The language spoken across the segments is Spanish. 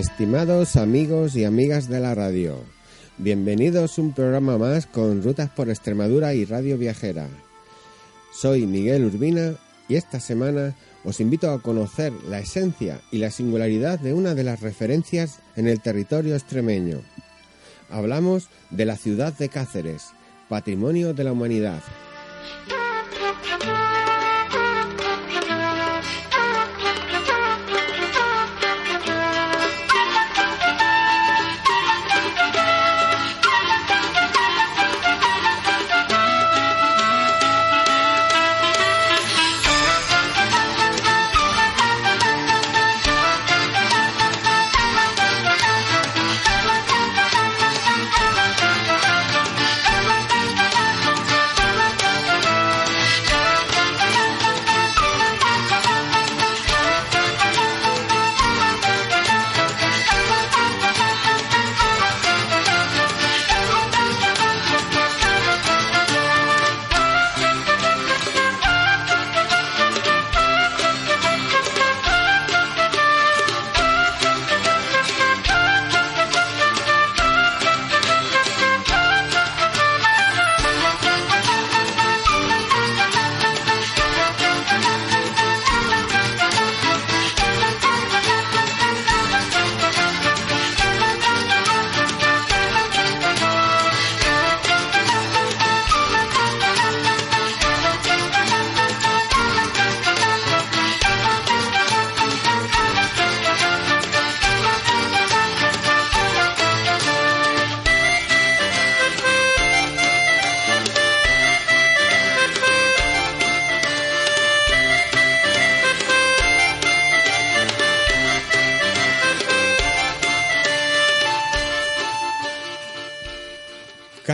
Estimados amigos y amigas de la radio, bienvenidos a un programa más con Rutas por Extremadura y Radio Viajera. Soy Miguel Urbina y esta semana os invito a conocer la esencia y la singularidad de una de las referencias en el territorio extremeño. Hablamos de la ciudad de Cáceres, patrimonio de la humanidad.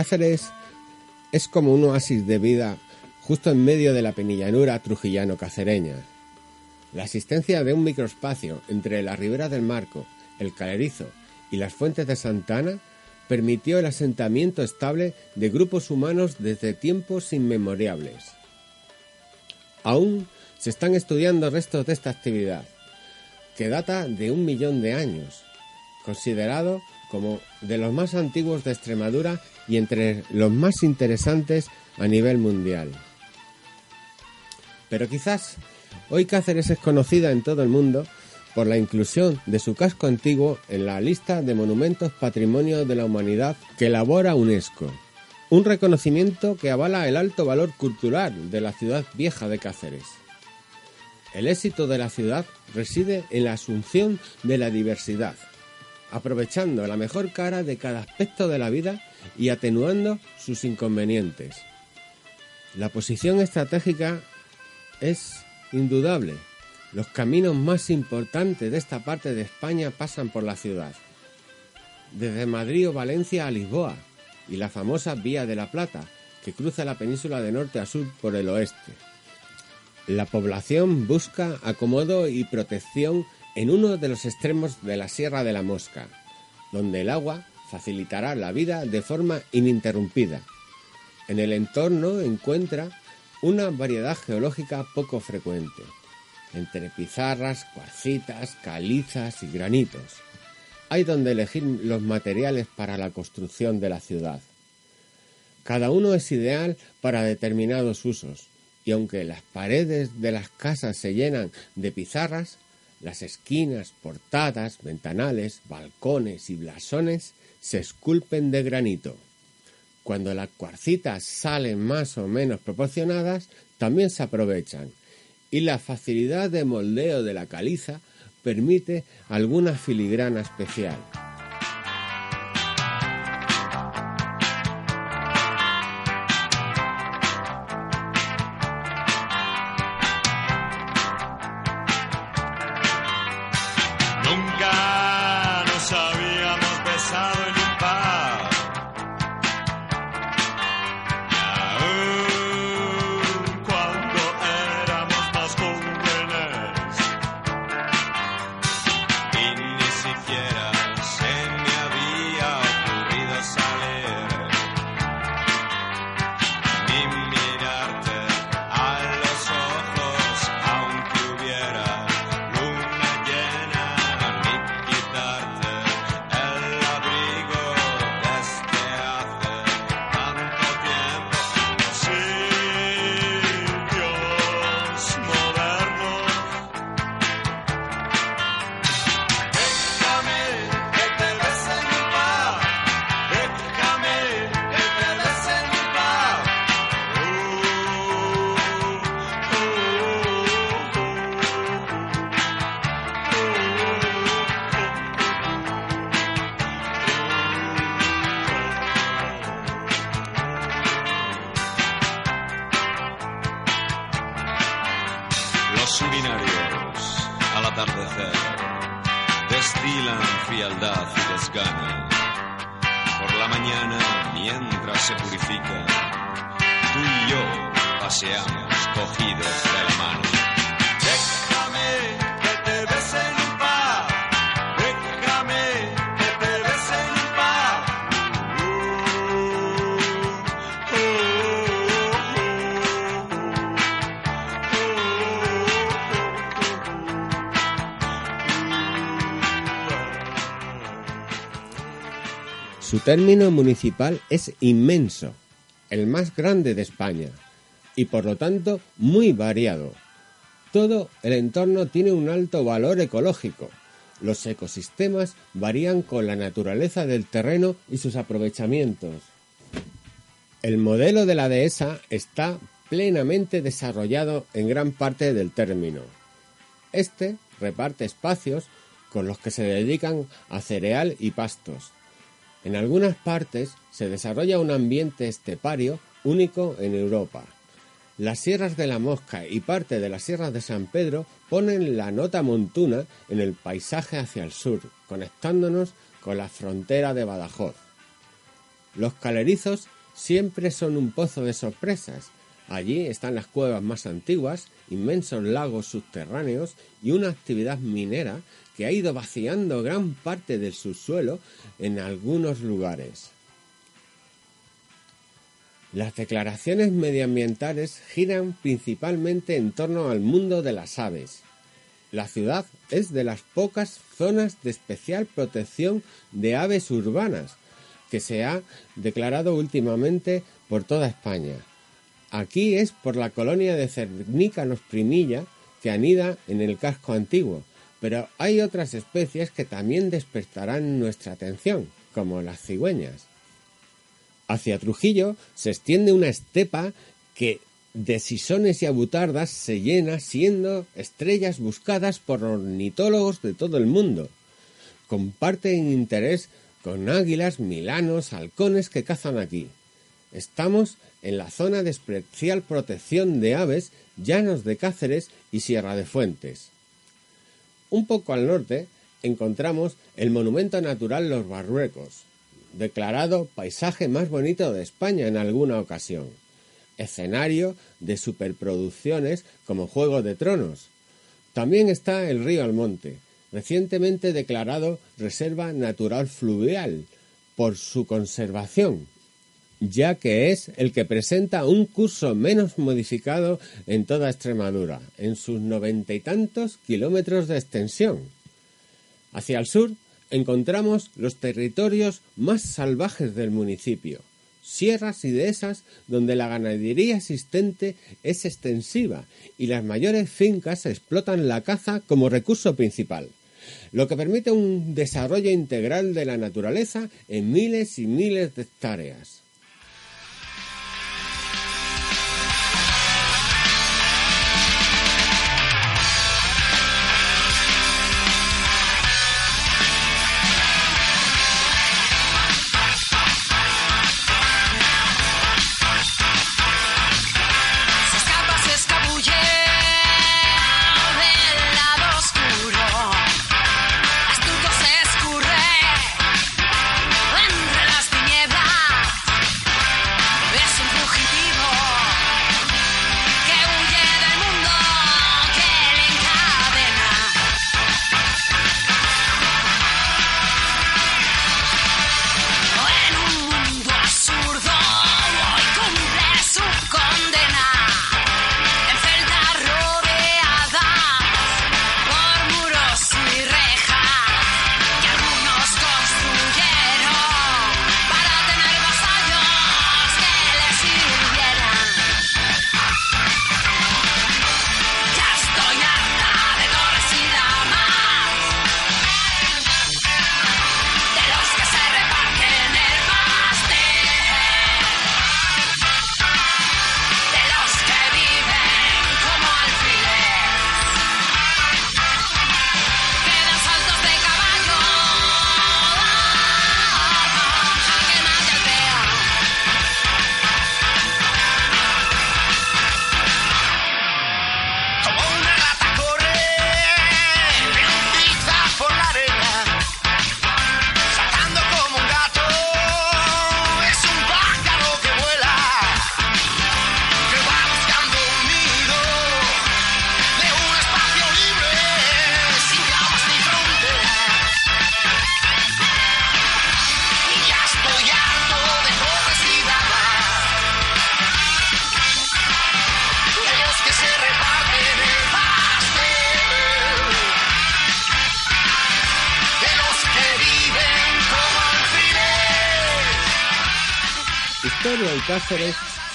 Cáceres es como un oasis de vida justo en medio de la penillanura trujillano-cacereña. La existencia de un microespacio entre la ribera del Marco, el Calerizo y las fuentes de Santana permitió el asentamiento estable de grupos humanos desde tiempos inmemoriales. Aún se están estudiando restos de esta actividad, que data de un millón de años, considerado como de los más antiguos de Extremadura y entre los más interesantes a nivel mundial. Pero quizás hoy Cáceres es conocida en todo el mundo por la inclusión de su casco antiguo en la lista de monumentos patrimonio de la humanidad que elabora UNESCO, un reconocimiento que avala el alto valor cultural de la ciudad vieja de Cáceres. El éxito de la ciudad reside en la asunción de la diversidad, aprovechando la mejor cara de cada aspecto de la vida y atenuando sus inconvenientes. La posición estratégica es indudable. Los caminos más importantes de esta parte de España pasan por la ciudad. Desde Madrid o Valencia a Lisboa y la famosa Vía de la Plata, que cruza la península de norte a sur por el oeste. La población busca acomodo y protección en uno de los extremos de la Sierra de la Mosca, donde el agua facilitará la vida de forma ininterrumpida. En el entorno encuentra una variedad geológica poco frecuente, entre pizarras, cuarcitas, calizas y granitos. Hay donde elegir los materiales para la construcción de la ciudad. Cada uno es ideal para determinados usos, y aunque las paredes de las casas se llenan de pizarras, las esquinas, portadas, ventanales, balcones y blasones se esculpen de granito. Cuando las cuarcitas salen más o menos proporcionadas, también se aprovechan. Y la facilidad de moldeo de la caliza permite alguna filigrana especial. Término municipal es inmenso, el más grande de España, y por lo tanto muy variado. Todo el entorno tiene un alto valor ecológico. Los ecosistemas varían con la naturaleza del terreno y sus aprovechamientos. El modelo de la dehesa está plenamente desarrollado en gran parte del término. Este reparte espacios con los que se dedican a cereal y pastos. En algunas partes se desarrolla un ambiente estepario único en Europa. Las sierras de la Mosca y parte de las sierras de San Pedro ponen la nota montuna en el paisaje hacia el sur, conectándonos con la frontera de Badajoz. Los calerizos siempre son un pozo de sorpresas. Allí están las cuevas más antiguas, inmensos lagos subterráneos y una actividad minera que ha ido vaciando gran parte del subsuelo en algunos lugares. Las declaraciones medioambientales giran principalmente en torno al mundo de las aves. La ciudad es de las pocas zonas de especial protección de aves urbanas que se ha declarado últimamente por toda España. Aquí es por la colonia de cernícanos primilla que anida en el casco antiguo, pero hay otras especies que también despertarán nuestra atención, como las cigüeñas. Hacia Trujillo se extiende una estepa que de sisones y abutardas se llena siendo estrellas buscadas por ornitólogos de todo el mundo. Comparten interés con águilas, milanos, halcones que cazan aquí. Estamos en la zona de especial protección de aves, llanos de Cáceres y Sierra de Fuentes. Un poco al norte encontramos el monumento natural Los Barruecos, declarado paisaje más bonito de España en alguna ocasión, escenario de superproducciones como Juego de Tronos. También está el río Almonte, recientemente declarado Reserva Natural Fluvial por su conservación, ya que es el que presenta un curso menos modificado en toda Extremadura, en sus noventa y tantos kilómetros de extensión. Hacia el sur encontramos los territorios más salvajes del municipio, sierras y dehesas donde la ganadería existente es extensiva y las mayores fincas explotan la caza como recurso principal, lo que permite un desarrollo integral de la naturaleza en miles y miles de hectáreas.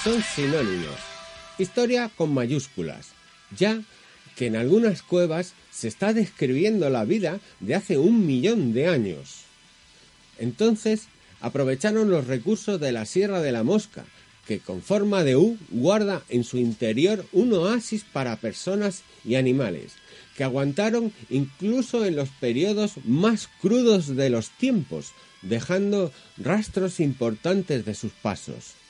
Son sinónimos. Historia con mayúsculas, ya que en algunas cuevas se está describiendo la vida de hace un millón de años. Entonces aprovecharon los recursos de la Sierra de la Mosca, que con forma de U guarda en su interior un oasis para personas y animales, que aguantaron incluso en los periodos más crudos de los tiempos, dejando rastros importantes de sus pasos.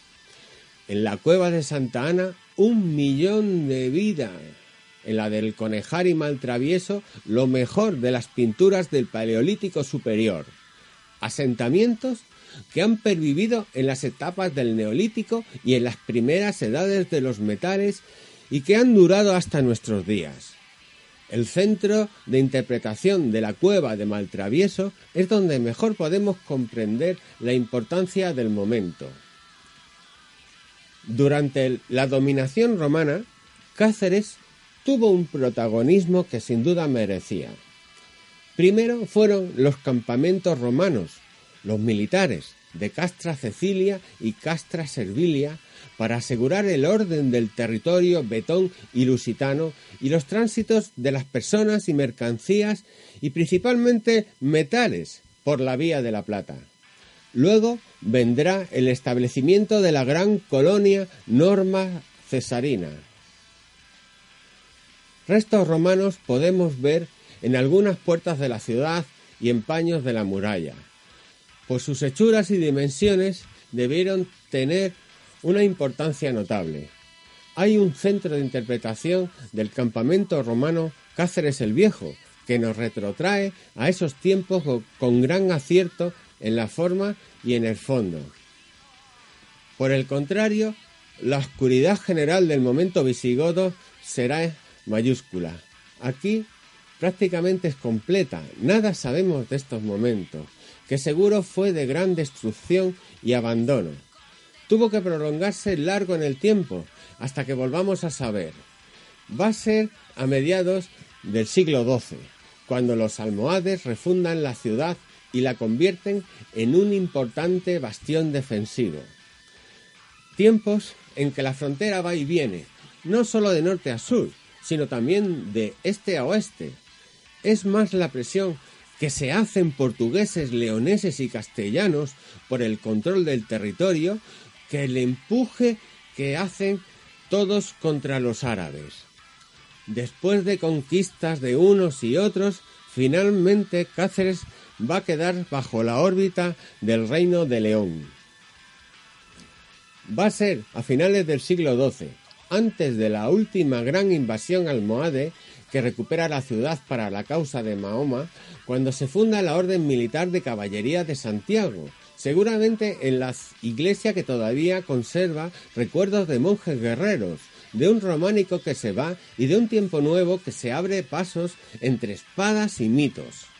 En la cueva de Santa Ana, un millón de vida. En la del Conejar y Maltravieso, lo mejor de las pinturas del Paleolítico Superior. Asentamientos que han pervivido en las etapas del Neolítico y en las primeras edades de los metales y que han durado hasta nuestros días. El centro de interpretación de la cueva de Maltravieso es donde mejor podemos comprender la importancia del momento. Durante la dominación romana, Cáceres tuvo un protagonismo que sin duda merecía. Primero fueron los campamentos romanos, los militares de Castra Cecilia y Castra Servilia para asegurar el orden del territorio betón y lusitano y los tránsitos de las personas y mercancías y principalmente metales por la vía de la Plata. Luego vendrá el establecimiento de la gran colonia Norma Cesarina. Restos romanos podemos ver en algunas puertas de la ciudad y en paños de la muralla. Por sus hechuras y dimensiones debieron tener una importancia notable. Hay un centro de interpretación del campamento romano Cáceres el Viejo, que nos retrotrae a esos tiempos con gran acierto en la forma y en el fondo. Por el contrario, la oscuridad general del momento visigodo será mayúscula. Aquí prácticamente es completa, nada sabemos de estos momentos, que seguro fue de gran destrucción y abandono. Tuvo que prolongarse largo en el tiempo, hasta que volvamos a saber. Va a ser a mediados del siglo XII, cuando los almohades refundan la ciudad y la convierten en un importante bastión defensivo. Tiempos en que la frontera va y viene, no solo de norte a sur, sino también de este a oeste. Es más la presión que se hacen portugueses, leoneses y castellanos por el control del territorio que el empuje que hacen todos contra los árabes. Después de conquistas de unos y otros, finalmente Cáceres va a quedar bajo la órbita del reino de León. Va a ser a finales del siglo XII, antes de la última gran invasión almohade que recupera la ciudad para la causa de Mahoma, cuando se funda la Orden Militar de Caballería de Santiago, seguramente en la iglesia que todavía conserva recuerdos de monjes guerreros, de un románico que se va y de un tiempo nuevo que se abre pasos entre espadas y mitos.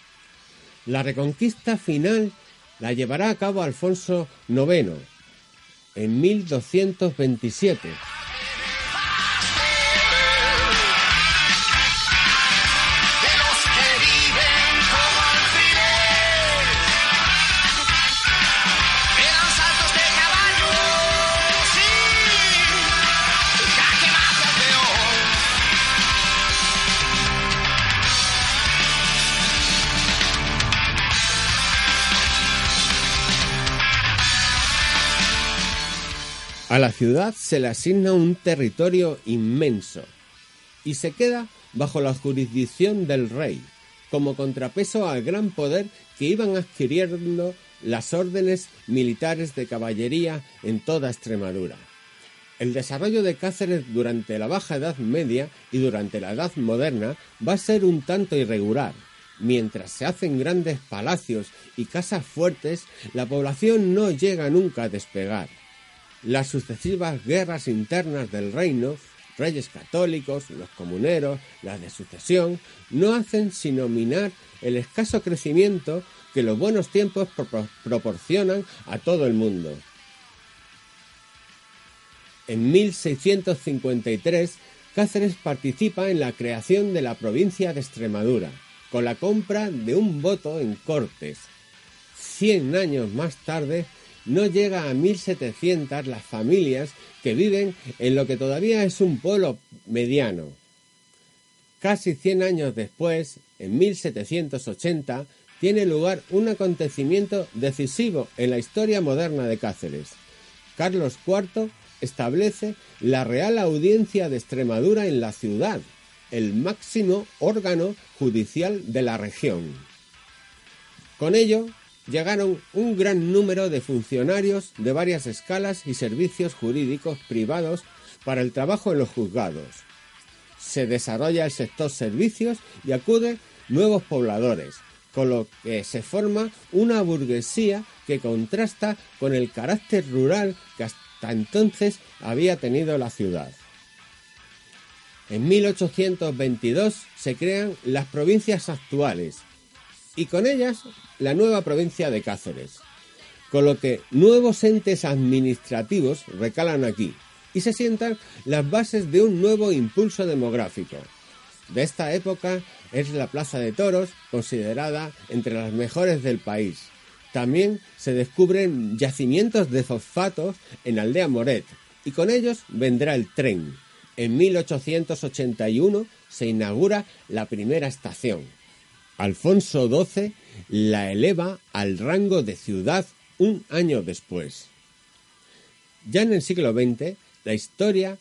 La reconquista final la llevará a cabo Alfonso IX en 1227. A la ciudad se le asigna un territorio inmenso y se queda bajo la jurisdicción del rey, como contrapeso al gran poder que iban adquiriendo las órdenes militares de caballería en toda Extremadura. El desarrollo de Cáceres durante la Baja Edad Media y durante la Edad Moderna va a ser un tanto irregular. Mientras se hacen grandes palacios y casas fuertes, la población no llega nunca a despegar. Las sucesivas guerras internas del reino, reyes católicos, los comuneros, las de sucesión, no hacen sino minar el escaso crecimiento que los buenos tiempos propor- proporcionan a todo el mundo. En 1653, Cáceres participa en la creación de la provincia de Extremadura, con la compra de un voto en Cortes. Cien años más tarde, no llega a 1.700 las familias que viven en lo que todavía es un pueblo mediano. Casi 100 años después, en 1780, tiene lugar un acontecimiento decisivo en la historia moderna de Cáceres. Carlos IV establece la Real Audiencia de Extremadura en la ciudad, el máximo órgano judicial de la región. Con ello, llegaron un gran número de funcionarios de varias escalas y servicios jurídicos privados para el trabajo en los juzgados. Se desarrolla el sector servicios y acuden nuevos pobladores, con lo que se forma una burguesía que contrasta con el carácter rural que hasta entonces había tenido la ciudad. En 1822 se crean las provincias actuales y con ellas la nueva provincia de Cáceres, con lo que nuevos entes administrativos recalan aquí y se sientan las bases de un nuevo impulso demográfico. De esta época es la Plaza de Toros, considerada entre las mejores del país. También se descubren yacimientos de fosfatos en Aldea Moret y con ellos vendrá el tren. En 1881 se inaugura la primera estación. Alfonso XII la eleva al rango de ciudad un año después. Ya en el siglo XX, la historia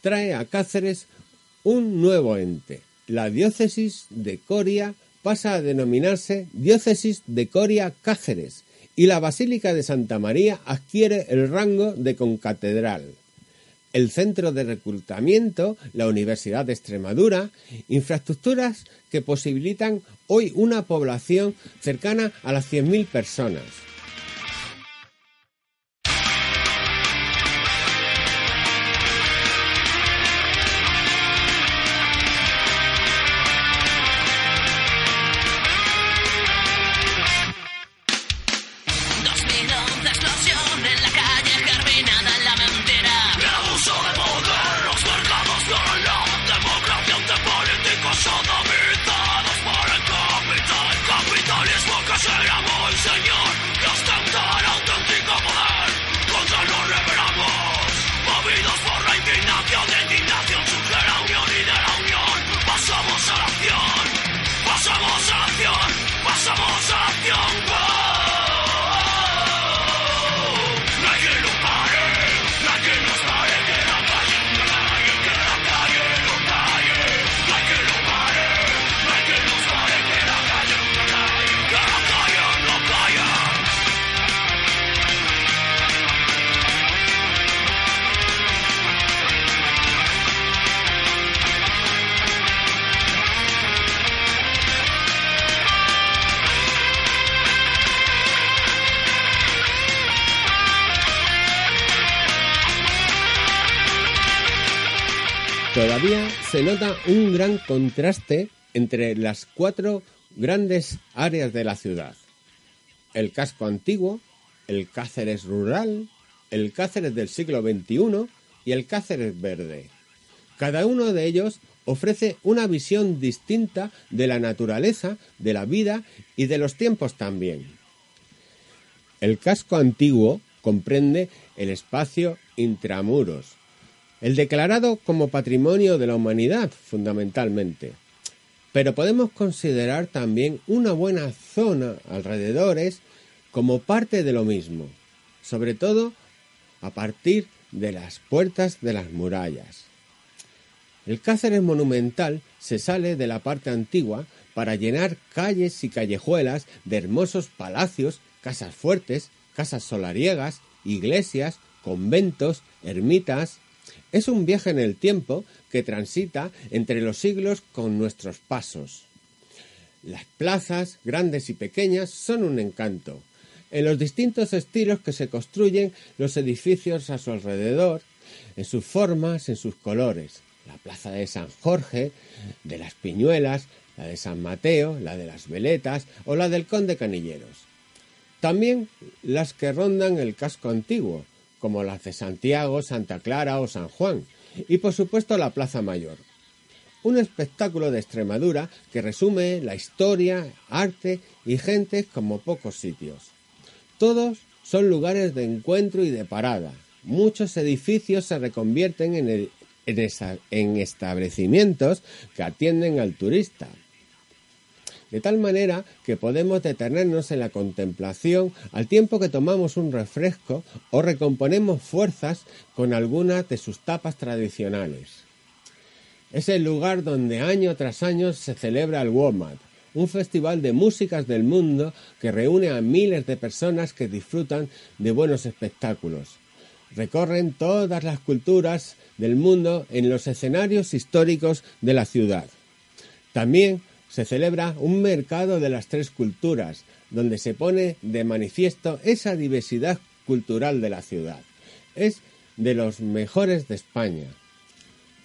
trae a Cáceres un nuevo ente. La diócesis de Coria pasa a denominarse Diócesis de Coria Cáceres y la Basílica de Santa María adquiere el rango de concatedral. El centro de reclutamiento, la Universidad de Extremadura, infraestructuras que posibilitan hoy una población cercana a las 100.000 personas. Se nota un gran contraste entre las cuatro grandes áreas de la ciudad. El casco antiguo, el Cáceres rural, el Cáceres del siglo XXI y el Cáceres verde. Cada uno de ellos ofrece una visión distinta de la naturaleza, de la vida y de los tiempos también. El casco antiguo comprende el espacio intramuros, el declarado como patrimonio de la humanidad fundamentalmente. Pero podemos considerar también una buena zona alrededores como parte de lo mismo, sobre todo a partir de las puertas de las murallas. El Cáceres monumental se sale de la parte antigua para llenar calles y callejuelas de hermosos palacios, casas fuertes, casas solariegas, iglesias, conventos, ermitas. Es un viaje en el tiempo que transita entre los siglos con nuestros pasos. Las plazas, grandes y pequeñas, son un encanto. En los distintos estilos que se construyen los edificios a su alrededor, en sus formas, en sus colores. La plaza de San Jorge, de las Piñuelas, la de San Mateo, la de las Veletas o la del Conde Canilleros. También las que rondan el casco antiguo, como las de Santiago, Santa Clara o San Juan, y por supuesto la Plaza Mayor. Un espectáculo de Extremadura que resume la historia, arte y gente como pocos sitios. Todos son lugares de encuentro y de parada. Muchos edificios se reconvierten en, en establecimientos que atienden al turista. De tal manera que podemos detenernos en la contemplación al tiempo que tomamos un refresco o recomponemos fuerzas con algunas de sus tapas tradicionales. Es el lugar donde año tras año se celebra el WOMAD, un festival de músicas del mundo que reúne a miles de personas que disfrutan de buenos espectáculos. Recorren todas las culturas del mundo en los escenarios históricos de la ciudad. También se celebra un mercado de las tres culturas, donde se pone de manifiesto esa diversidad cultural de la ciudad. Es de los mejores de España.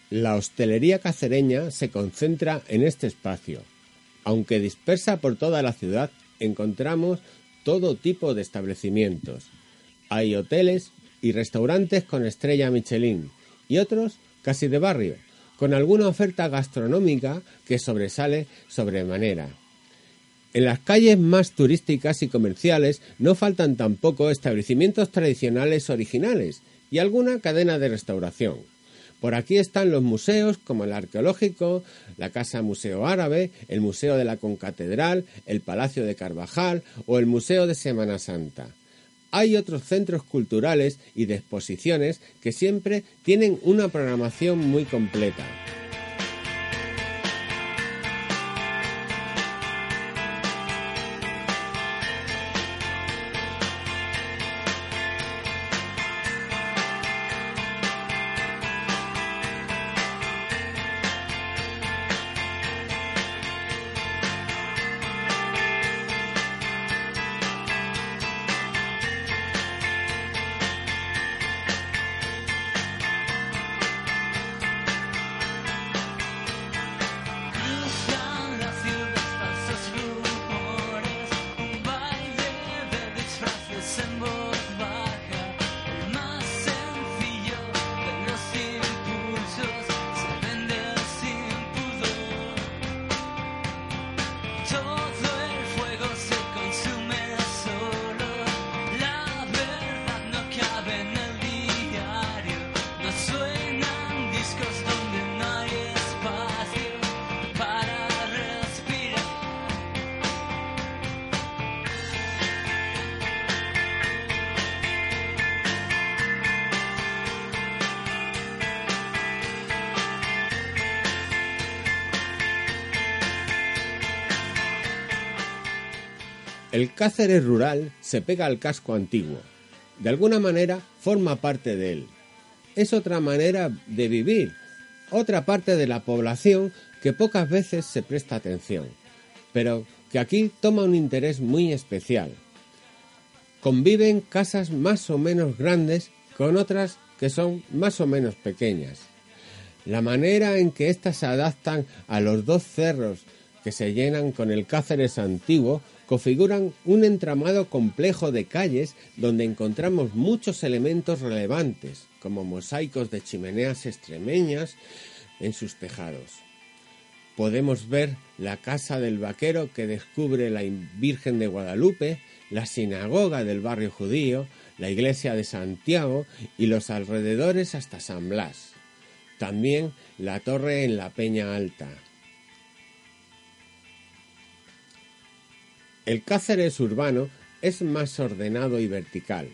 La hostelería cacereña se concentra en este espacio. Aunque dispersa por toda la ciudad, encontramos todo tipo de establecimientos. Hay hoteles y restaurantes con estrella Michelin y otros casi de barrio, con alguna oferta gastronómica que sobresale sobremanera. En las calles más turísticas y comerciales no faltan tampoco establecimientos tradicionales originales y alguna cadena de restauración. Por aquí están los museos como el arqueológico, la Casa Museo Árabe, el Museo de la Concatedral, el Palacio de Carvajal o el Museo de Semana Santa. Hay otros centros culturales y de exposiciones que siempre tienen una programación muy completa. El Cáceres rural se pega al casco antiguo. De alguna manera forma parte de él. Es otra manera de vivir, otra parte de la población que pocas veces se presta atención, pero que aquí toma un interés muy especial. Conviven casas más o menos grandes con otras que son más o menos pequeñas. La manera en que éstas se adaptan a los dos cerros que se llenan con el Cáceres antiguo configuran un entramado complejo de calles donde encontramos muchos elementos relevantes, como mosaicos de chimeneas extremeñas en sus tejados. Podemos ver la casa del vaquero que descubre la Virgen de Guadalupe, la sinagoga del barrio judío, la iglesia de Santiago y los alrededores hasta San Blas. También la torre en la Peña Alta. El Cáceres urbano es más ordenado y vertical,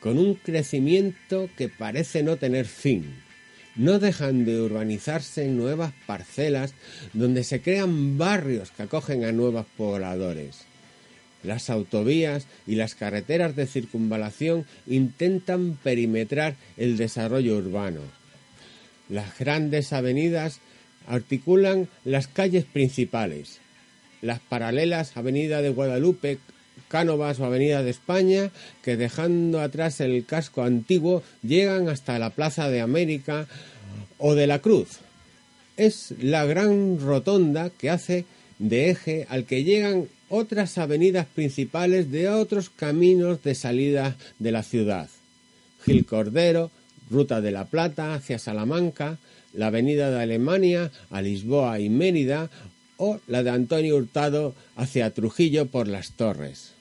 con un crecimiento que parece no tener fin. No dejan de urbanizarse nuevas parcelas donde se crean barrios que acogen a nuevos pobladores. Las autovías y las carreteras de circunvalación intentan perimetrar el desarrollo urbano. Las grandes avenidas articulan las calles principales. Las paralelas Avenida de Guadalupe, Cánovas o Avenida de España, que dejando atrás el casco antiguo llegan hasta la Plaza de América o de la Cruz. Es la gran rotonda que hace de eje al que llegan otras avenidas principales de otros caminos de salida de la ciudad. Gil Cordero, Ruta de la Plata hacia Salamanca, la Avenida de Alemania a Lisboa y Mérida o la de Antonio Hurtado hacia Trujillo por las Torres.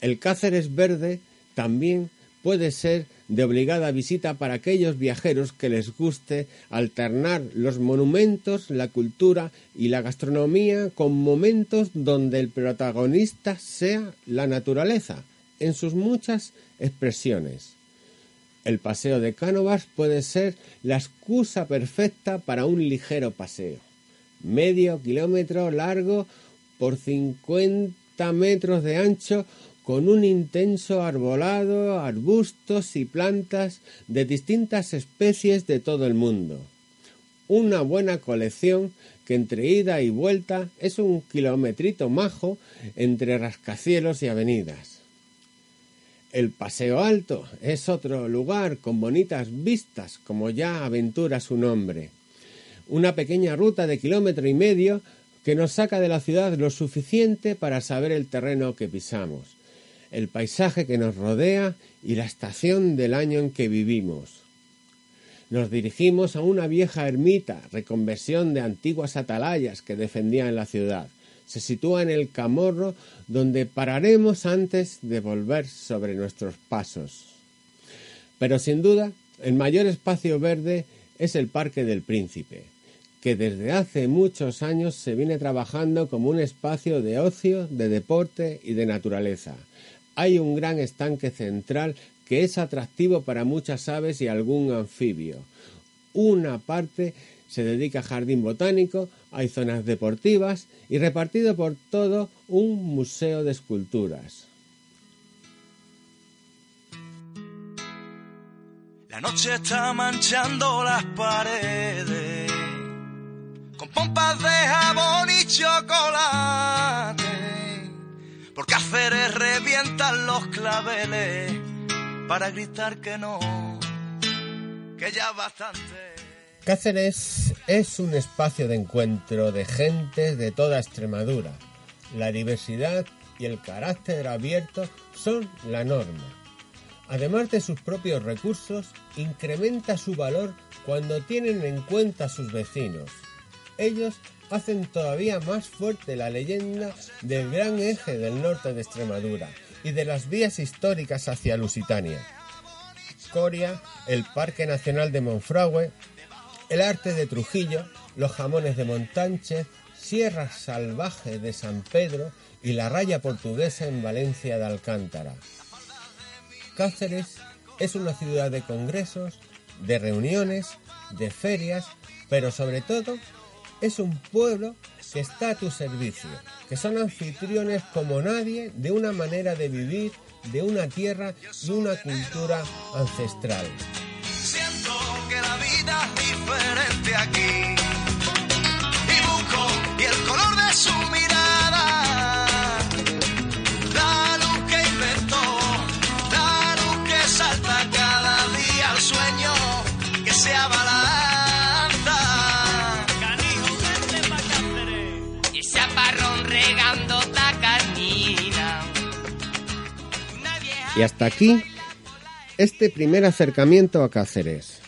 El Cáceres Verde también puede ser de obligada visita para aquellos viajeros que les guste alternar los monumentos, la cultura y la gastronomía con momentos donde el protagonista sea la naturaleza, en sus muchas expresiones. El paseo de Cánovas puede ser la excusa perfecta para un ligero paseo. Medio kilómetro largo por 50 metros de ancho con un intenso arbolado, arbustos y plantas de distintas especies de todo el mundo. Una buena colección que entre ida y vuelta es un kilometrito majo entre rascacielos y avenidas. El Paseo Alto es otro lugar con bonitas vistas, como ya aventura su nombre. Una pequeña ruta de kilómetro y medio que nos saca de la ciudad lo suficiente para saber el terreno que pisamos el paisaje que nos rodea y la estación del año en que vivimos. Nos dirigimos a una vieja ermita, reconversión de antiguas atalayas que defendían la ciudad. Se sitúa en el Camorro, donde pararemos antes de volver sobre nuestros pasos. Pero sin duda, el mayor espacio verde es el Parque del Príncipe, que desde hace muchos años se viene trabajando como un espacio de ocio, de deporte y de naturaleza hay un gran estanque central que es atractivo para muchas aves y algún anfibio. Una parte se dedica a jardín botánico, hay zonas deportivas y repartido por todo un museo de esculturas. La noche está manchando las paredes con pompas de jabón y chocolate por Cáceres revientan los claveles para gritar que no, que ya bastante. Cáceres es un espacio de encuentro de gente de toda Extremadura. La diversidad y el carácter abierto son la norma. Además de sus propios recursos, incrementa su valor cuando tienen en cuenta a sus vecinos. Ellos hacen todavía más fuerte la leyenda del gran eje del norte de Extremadura y de las vías históricas hacia Lusitania. Coria, el Parque Nacional de Monfragüe, el arte de Trujillo, los jamones de Montánchez, Sierra Salvaje de San Pedro y la raya portuguesa en Valencia de Alcántara. Cáceres es una ciudad de congresos, de reuniones, de ferias, pero sobre todo es un pueblo que está a tu servicio, que son anfitriones como nadie de una manera de vivir, de una tierra y una cultura ancestral. Y hasta aquí este primer acercamiento a Cáceres.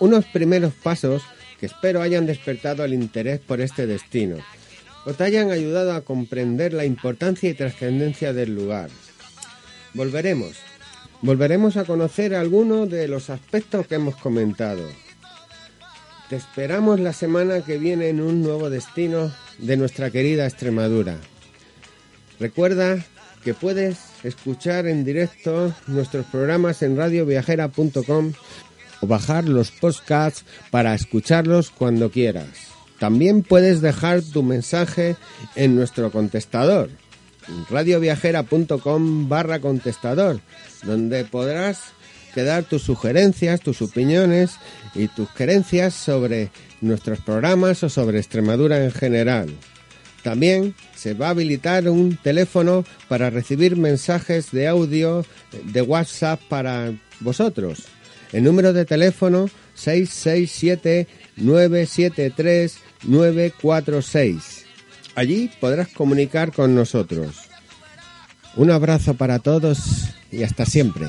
Unos primeros pasos que espero hayan despertado el interés por este destino o te hayan ayudado a comprender la importancia y trascendencia del lugar. Volveremos. Volveremos a conocer algunos de los aspectos que hemos comentado. Te esperamos la semana que viene en un nuevo destino de nuestra querida Extremadura. Recuerda que puedes escuchar en directo nuestros programas en radioviajera.com o bajar los podcasts para escucharlos cuando quieras. También puedes dejar tu mensaje en nuestro contestador, radioviajera.com barra contestador, donde podrás quedar tus sugerencias, tus opiniones y tus creencias sobre nuestros programas o sobre Extremadura en general. También se va a habilitar un teléfono para recibir mensajes de audio de WhatsApp para vosotros. El número de teléfono 667-973-946. Allí podrás comunicar con nosotros. Un abrazo para todos y hasta siempre.